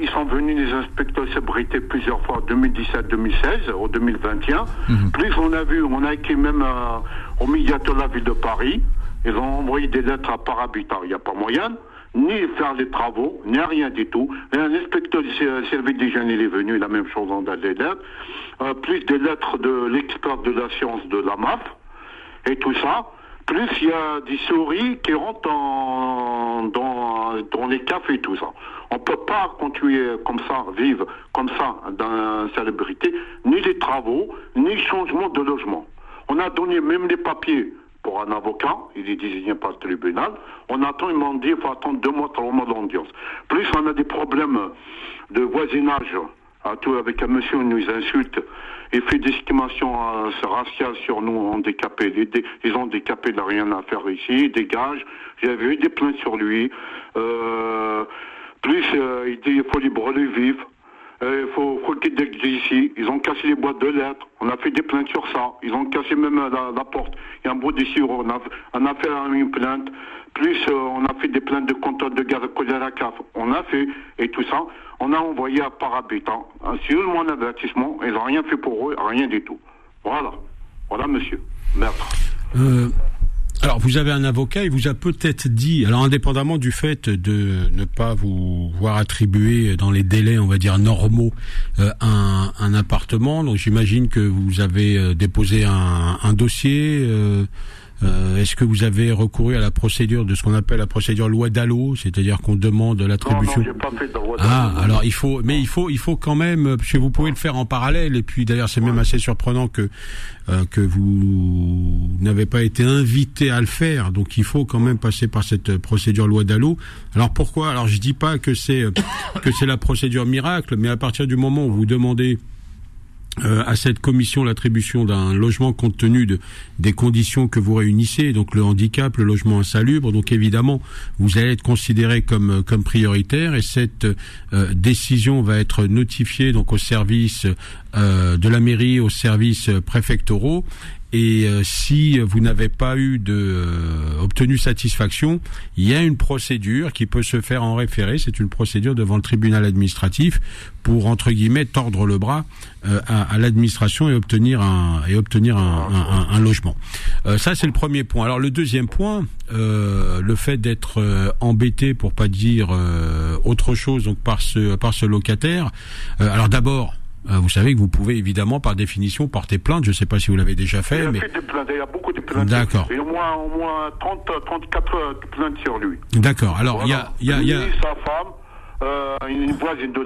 ils sont venus les inspecteurs sobriété plusieurs fois, 2017, 2016, au 2021. Mhm. Plus on a vu, on a écrit même euh, au médiateur de la ville de Paris. Ils ont envoyé des lettres à par habitant. Il n'y a pas moyen. Ni faire les travaux, ni rien du tout. L'inspecteur du service d'hygiène, il est venu, la même chose dans les lettres. Euh, plus des lettres de l'expert de la science de la MAF, et tout ça. Plus il y a des souris qui rentrent dans, dans, les cafés et tout ça. On ne peut pas continuer comme ça, vivre comme ça dans célébrité, ni les travaux, ni changement de logement. On a donné même les papiers un avocat, il est désigné par le tribunal. On attend, ils m'ont dit, il faut attendre deux mois, trois mois d'audience. Plus on a des problèmes de voisinage, à tout avec un monsieur qui nous insulte et fait discrimination euh, raciale sur nous handicapés. Les, les handicapés, il n'a rien à faire ici, il dégage. J'avais eu des plaintes sur lui. Euh, plus, euh, il dit, il faut les brûler vifs. Il faut, faut le ici. Ils ont cassé les boîtes de lettres. On a fait des plaintes sur ça. Ils ont cassé même la, porte. Il y a un bout d'ici. On a, on a fait une plainte. Plus, euh, on a fait des plaintes de compteur de gaz collé à la CAF. On a fait. Et tout ça. On a envoyé à par habitant. Sur mon avertissement. Ils n'ont rien fait pour eux. Rien du tout. Voilà. Voilà, monsieur. Maître. Euh, alors, vous avez un avocat, il vous a peut-être dit, alors indépendamment du fait de ne pas vous voir attribuer dans les délais, on va dire normaux, euh, un, un, appartement, donc j'imagine que vous avez euh, déposé un, un dossier. Euh, euh, est-ce que vous avez recouru à la procédure de ce qu'on appelle la procédure loi Dallot, c'est-à-dire qu'on demande l'attribution Ah, alors il faut, mais il faut, il faut quand même, parce que vous pouvez le faire en parallèle. Et puis d'ailleurs, c'est même assez surprenant que euh, que vous n'avez pas été invité à le faire. Donc il faut quand même passer par cette procédure loi Dallot. Alors pourquoi? Alors je dis pas que c'est que c'est la procédure miracle, mais à partir du moment où vous demandez euh, à cette commission l'attribution d'un logement compte tenu de, des conditions que vous réunissez, donc le handicap, le logement insalubre. Donc évidemment, vous allez être considéré comme comme prioritaire et cette euh, décision va être notifiée donc au service euh, de la mairie, aux services préfectoraux et euh, si vous n'avez pas eu de euh, obtenu satisfaction, il y a une procédure qui peut se faire en référé. C'est une procédure devant le tribunal administratif pour entre guillemets tordre le bras euh, à, à l'administration et obtenir un et obtenir un, logement. ça c'est le premier point. Alors le deuxième point, le fait d'être embêté pour pas dire autre chose donc par ce par ce locataire. alors d'abord euh, vous savez que vous pouvez évidemment, par définition, porter plainte. Je ne sais pas si vous l'avez déjà fait. Il mais... fait des plaintes, il y a beaucoup de plaintes. D'accord. Il y a au moins, au moins 30, 34 plaintes sur lui. D'accord. Alors, il y a... Y a, y a... Sa femme, euh, une voisine de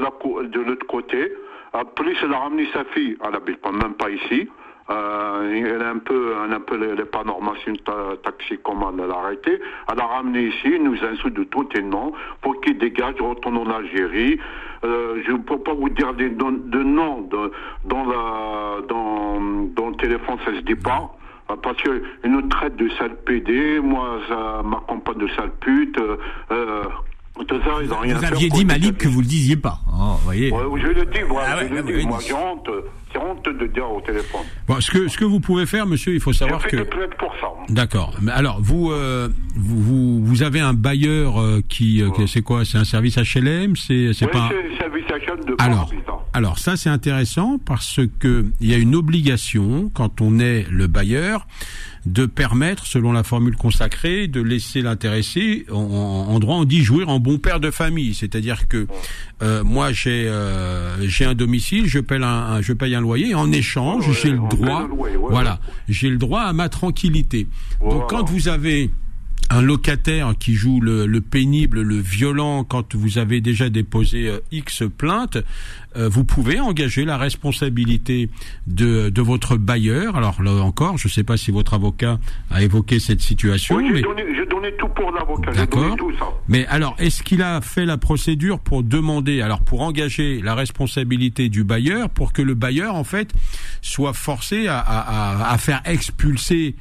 l'autre côté. Euh, plus, elle a ramené sa fille. Elle n'habite même pas ici. Euh, elle est un peu, elle un peu, elle est pas normale, c'est une taxi commande, elle a arrêté. Elle a ramené ici, nous insulte de tout et non, pour qu'il dégage, retourne en Algérie. Euh, je ne peux pas vous dire de, de noms de, dans, la, dans, dans le téléphone, ça se dit pas. Euh, parce que une traite de sale PD, moi, ça m'accompagne de sale pute. Euh, tout ça, ils ont rien vous aviez dit Malik que vous le disiez pas. Oh, voyez. Ouais, je le dis, voilà, ah ouais, je le dis. Moi, j'ai honte, j'ai honte de dire au téléphone. Bon, ce que ce que vous pouvez faire, monsieur, il faut savoir que. D'accord. Mais alors, vous, euh, vous, vous vous avez un bailleur euh, qui, euh, c'est quoi? C'est un service HLM C'est c'est Oui, pas. c'est le service HM de Alors, alors ça c'est intéressant parce que il y a une obligation quand on est le bailleur de permettre, selon la formule consacrée, de laisser l'intéressé en, droit on dit jouir en bon père de famille, c'est-à-dire que euh, moi j'ai euh, j'ai un domicile, je paye un, un- je paye un loyer, en échange Ouais, j'ai le droit, le loyer, ouais, voilà, j'ai le droit à ma tranquillité. Donc quand vous avez un locataire qui joue le, le pénible, le violent, quand vous avez déjà déposé euh, X plaintes, euh, vous pouvez engager la responsabilité de, de votre bailleur. Alors là encore, je ne sais pas si votre avocat a évoqué cette situation, Oui, j'ai mais, donné, j'ai donné tout pour l'avocat, j'ai D'accord. donné tout ça. mais alors est-ce qu'il a fait la procédure pour demander, alors pour engager la responsabilité du bailleur, pour que le bailleur en fait soit forcé à, à- à- à faire expulser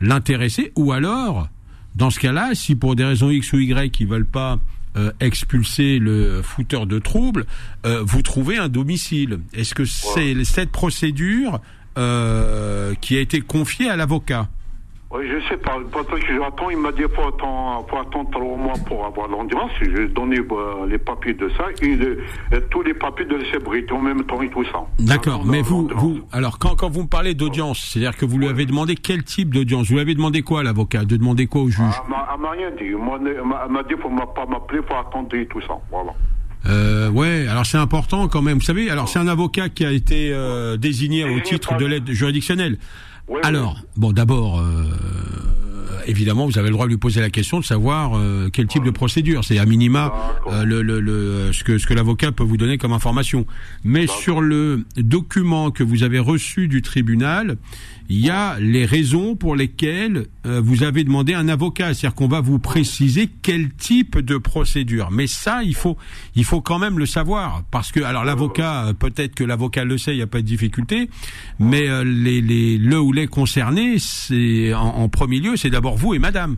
l'intéressé, ou alors dans ce cas-là, si pour des raisons X ou Y ils veulent pas euh, expulser le fouteur de troubles, euh, vous trouvez un domicile. Est-ce que c'est cette procédure euh, qui a été confiée à l'avocat? Oui, je sais pas. Parce que j'attends, il m'a dit faut attendre, faut attendre trois mois pour avoir l'endurance. J'ai donné euh, les papiers de ça et euh, tous les papiers de sécurité en même temps et tout ça. D'accord, mais vous, vous, alors quand, quand vous me parlez d'audience, c'est-à-dire que vous lui avez demandé quel type d'audience? Vous lui avez demandé quoi l'avocat? De demander quoi au juge? Ah, Elle m'a- elle m'a rien dit. Elle m'a- dit faut pas m'appeler, faut attendre et tout ça. Voilà. Euh, ouais, alors c'est important quand même. Vous savez, alors c'est un avocat qui a été euh, désigné au titre de l'aide juridictionnelle. Alors, bon, d'abord, euh, évidemment, vous avez le droit de lui poser la question de savoir euh, quel type de procédure. C'est à minima euh, le, le, le- ce que ce que l'avocat peut vous donner comme information. Mais sur le document que vous avez reçu du tribunal, il y a les raisons pour lesquelles euh, vous avez demandé un avocat. C'est-à-dire qu'on va vous préciser quel type de procédure. Mais ça, il faut, il faut quand même le savoir. Parce que, alors l'avocat, euh, peut-être que l'avocat le sait, il n'y a pas de difficulté. Mais euh, les, les, le ou les concernés, c'est en, en premier lieu, c'est d'abord vous et madame.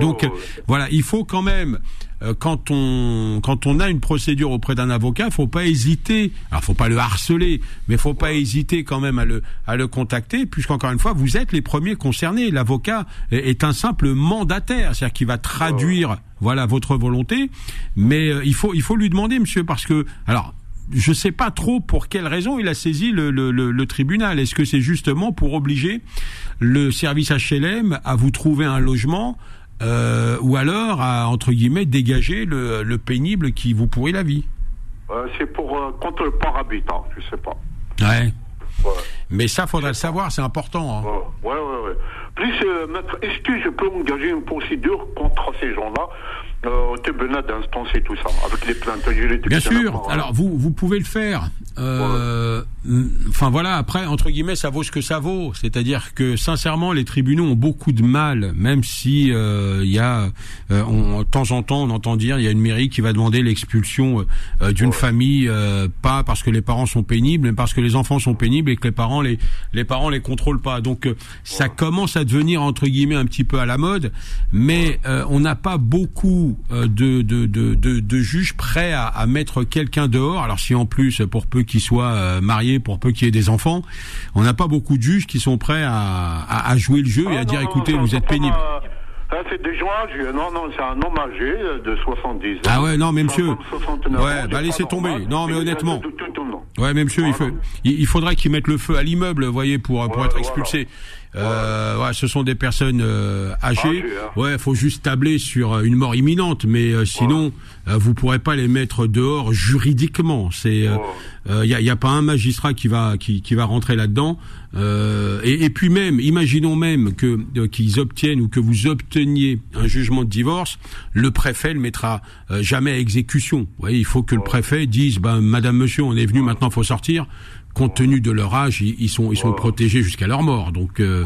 Donc euh, voilà, il faut quand même euh, quand on quand on a une procédure auprès d'un avocat, faut pas hésiter. Alors faut pas le harceler, mais faut pas hésiter quand même à le à le contacter, puisqu'encore une fois, vous êtes les premiers concernés. L'avocat est, un simple mandataire, c'est-à-dire qu'il va traduire voilà votre volonté, mais euh, il faut il faut lui demander, monsieur, parce que alors. Je sais pas trop pour quelle raison il a saisi le, le, le, le tribunal. Est-ce que c'est justement pour obliger le service HLM à vous trouver un logement euh, ou alors à entre guillemets dégager le, le pénible qui vous pourrit la vie. Euh, c'est pour euh, contre le parabitant, je sais pas. Ouais. Ouais. Mais ça, faudrait le savoir, c'est important. hein. Ouais, ouais, ouais. ouais. Plus, est-ce que je peux engager une procédure contre ces gens-là? Euh, tout ça, avec les Bien sûr. hein. Alors vous vous pouvez le faire. Euh, Enfin voilà. Après entre guillemets, ça vaut ce que ça vaut. C'est-à-dire que sincèrement, les tribunaux ont beaucoup de mal, même si euh, il y a euh, on, de temps en temps on entend dire il y a une mairie qui va demander l'expulsion euh, d'une famille, euh, pas parce que les parents sont pénibles, mais parce que les enfants sont pénibles et que les parents les les parents les contrôlent pas. Donc euh, ça commence à devenir entre guillemets un petit peu à la mode, mais euh, on n'a pas beaucoup euh, de, de, de, de, de juges prêts à, à mettre quelqu'un dehors. Alors si en plus, pour peu qu'il soit euh, marié, pour peu qu'il ait des enfants, on n'a pas beaucoup de juges qui sont prêts à, à, à jouer le jeu et Ah, à non, dire non, écoutez, vous êtes pénible. euh, c'est des gens âgés. Non, non, c'est un homme âgé euh, de 70 ans. Ah ouais, non, mais monsieur. Enfin, 69 Ouais, ans, bah, laissez tomber. normal. Non, mais honnêtement. tout, tout, tout, non. Ouais, mais monsieur, il, faut, il, il faudrait qu'ils mettent le feu à l'immeuble, vous voyez, pour, pour Ouais, être voilà. Euh, ouais, ce sont des personnes euh, âgées. Hein. Ouais, faut juste tabler sur euh, une mort imminente, mais euh, sinon, euh, vous pourrez pas les mettre dehors juridiquement. C'est, il Ouais. y, a, y a pas un magistrat qui va qui, qui va rentrer là-dedans. Euh, et, et puis même, imaginons même que euh, qu'ils obtiennent ou que vous obteniez un jugement de divorce, le préfet le mettra euh, jamais à exécution. Vous voyez, il faut que le préfet dise, ben, Madame, Monsieur, on est venu, maintenant, faut sortir. Compte tenu de leur âge, ils, ils sont ils sont protégés jusqu'à leur mort. Donc, euh,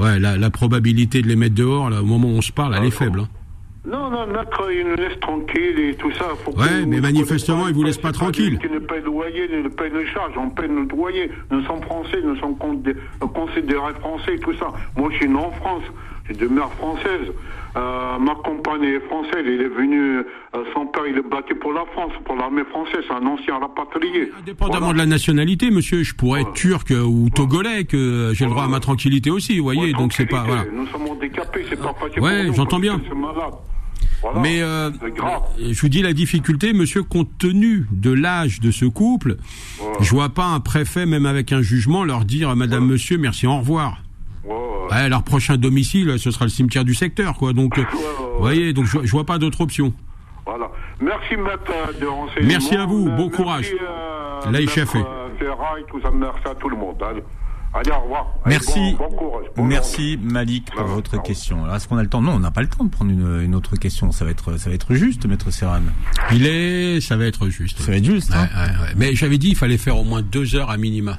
ouais, la, la probabilité de les mettre dehors, là, au moment où on se parle, elle est faible. Hein. Non, non, maître, il nous laisse tranquille et tout ça. Faut Ouais, mais manifestement, que- il vous laisse pas c'est tranquille. Qui ne paye le loyer, ne paye le charge, on paye notre loyer. Nous sommes français, nous sommes condé- considérés français, tout ça. Moi, je suis né en France, j'ai de mère française. Euh, ma compagne est française, il est venu, euh, son père, il est battu pour la France, pour l'armée française, c'est un ancien rapatrié. Indépendamment Voilà. de la nationalité, monsieur, je pourrais être turc euh, ou togolais, que j'ai le droit à ma tranquillité aussi, vous voyez. Ouais, donc c'est pas voilà. Nous sommes handicapés, c'est pas facile Ouais, pour nous, j'entends bien. Voilà. Mais euh, je vous dis la difficulté, monsieur, compte tenu de l'âge de ce couple, je vois pas un préfet, même avec un jugement, leur dire Madame, Monsieur, merci, au revoir. Ouais, ouais. Ouais, leur prochain domicile, ce sera le cimetière du secteur, quoi. Donc, euh, vous voyez, donc je, je vois pas d'autre option. Voilà. Merci, maître de renseignement. Merci à vous, Euh, bon merci, courage. euh, chaffe. euh, tout ça, merci à tout le monde. Allez, Allez, au revoir. Allez, Merci. bon- bon courage. Bonne Merci Malik pour votre question. Alors, est-ce qu'on a le temps? Non, on n'a pas le temps de prendre une, une autre question. Ça va être, ça va être juste, maître Serran. Il est, ça va être juste. Ça va être juste. Ouais, hein ouais, ouais. Mais j'avais dit, il fallait faire au moins deux heures à minima.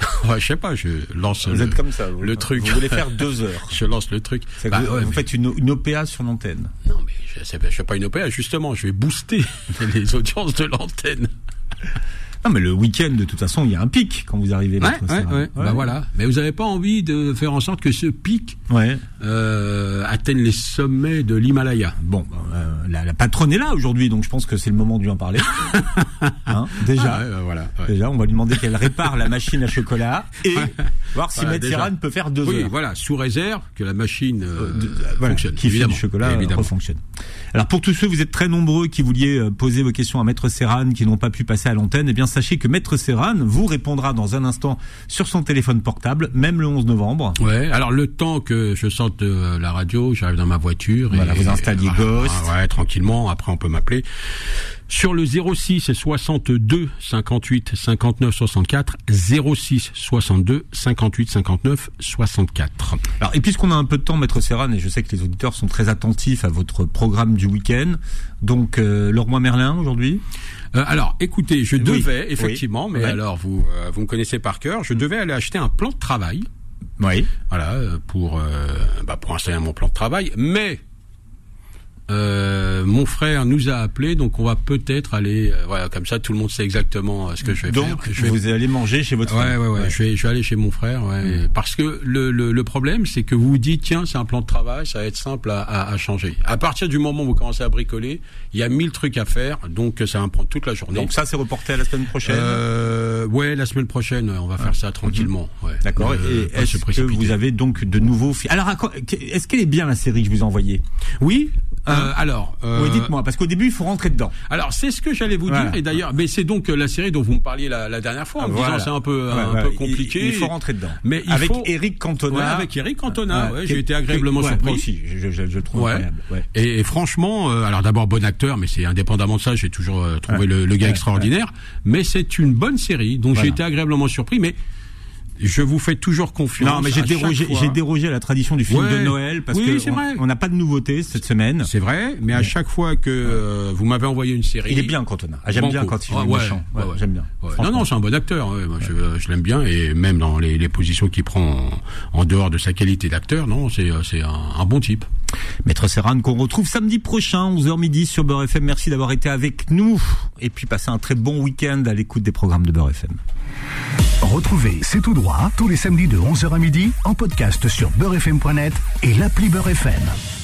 ouais, je sais pas, je lance Vous le, êtes comme ça. Vous, le truc. Vous voulez faire deux heures. je lance le truc. Bah, vous, ouais, vous mais- faites une, une OPA sur l'antenne. Non, mais je ne fais pas une OPA, justement, je vais booster les audiences de l'antenne. Non, mais le week-end, de toute façon, il y a un pic quand vous arrivez. Ouais, Maître ouais, Serran. ouais. Bah voilà. Mais vous n'avez pas envie de faire en sorte que ce pic Ouais. euh, atteigne les sommets de l'Himalaya. Bon, euh, la, la patronne est là aujourd'hui, donc je pense que c'est le moment de lui en parler. Hein, déjà. Ah, ouais, ouais, voilà. ouais. Déjà, on va lui demander qu'elle répare la machine à chocolat et voir si Voilà, Maître peut faire deux Oui, heures. voilà, sous réserve que la machine euh, de- voilà, fonctionne. qui fait du chocolat évidemment. refonctionne. Alors pour tous ceux, vous êtes très nombreux qui vouliez poser vos questions à Maître Serran, qui n'ont pas pu passer à l'antenne, eh bien sachez que Maître Serran vous répondra dans un instant sur son téléphone portable, même le 11 novembre. Ouais. Alors le temps que je sorte de la radio, j'arrive dans ma voiture. Voilà, et, vous installiez Ah, Ghost. Ouais, tranquillement. Après, on peut m'appeler sur le 06 62 58 59 64 06 62 58 59 64. Alors et puisqu'on a un peu de temps, Maître Serran, et je sais que les auditeurs sont très attentifs à votre programme du week-end, donc euh, Leroy Merlin aujourd'hui? Euh, alors, écoutez, je Oui, devais effectivement, oui, mais ouais. alors vous euh, vous me connaissez par cœur, je devais aller acheter un plan de travail. Oui. Voilà, euh, pour euh, bah, pour installer mon plan de travail. Mais euh, mon frère nous a appelé, donc on va peut-être aller. euh, voilà, comme ça, tout le monde sait exactement euh, ce que je vais Donc faire. Je vais- vous allez manger chez votre Ouais, frère. ouais, ouais, Je, vais, je vais aller chez mon frère, ouais. Parce que le, le, le problème, c'est que vous vous dites, tiens, c'est un plan de travail, ça va être simple à, à, à changer. À partir du moment où vous commencez à bricoler, il y a mille trucs à faire, donc ça va me prendre toute la journée. Donc ça c'est reporté à la semaine prochaine. euh, ouais, la semaine prochaine, on va faire ça tranquillement. ouais. D'accord. Euh, et est-ce que vous avez donc de nouveaux Alors, est-ce qu'elle est bien la série que je vous ai envoyée? Oui. Euh, alors, euh, Oui, dites-moi, parce qu'au début, il faut rentrer dedans. Alors c'est ce que j'allais vous Voilà. dire et d'ailleurs, mais c'est donc euh, la série dont vous me parliez la, la dernière fois en me Voilà. disant c'est un peu Ouais, un ouais. peu compliqué. Il, faut rentrer dedans. Mais il avec faut- Eric Cantona. Ouais, avec Eric Cantona, j'ai été agréablement surpris. Moi aussi, je, je, je trouve incroyable. Ouais. Et, et franchement, euh, alors d'abord bon acteur, mais c'est indépendamment de ça, j'ai toujours euh, trouvé le, le gars extraordinaire. Mais c'est une bonne série, donc Voilà. j'ai été agréablement surpris. Mais je vous fais toujours confiance. Non, mais j'ai dérogé, j'ai dérogé à la tradition du film Ouais. de Noël parce Oui, que c'est on- vrai. on n'a pas de nouveautés cette semaine. C'est vrai, mais à chaque fois que euh, vous m'avez envoyé une série, Il est bien Cantona. Ah, J'aime bien quand il Ah, est ouais, méchant. Ouais. J'aime bien. Non, non, c'est un bon acteur. Moi, je, je l'aime bien et même dans les, les positions qu'il prend en, en dehors de sa qualité d'acteur, non, c'est euh, c'est un, un bon type. Maître Serran qu'on retrouve samedi prochain 11h midi sur Beurre FM. Merci d'avoir été avec nous et puis passez un très bon week-end à l'écoute des programmes de Beurre FM. Retrouvez C'est tout droit tous les samedis de 11h à midi en podcast sur beurrefm.net et l'appli Beurre FM.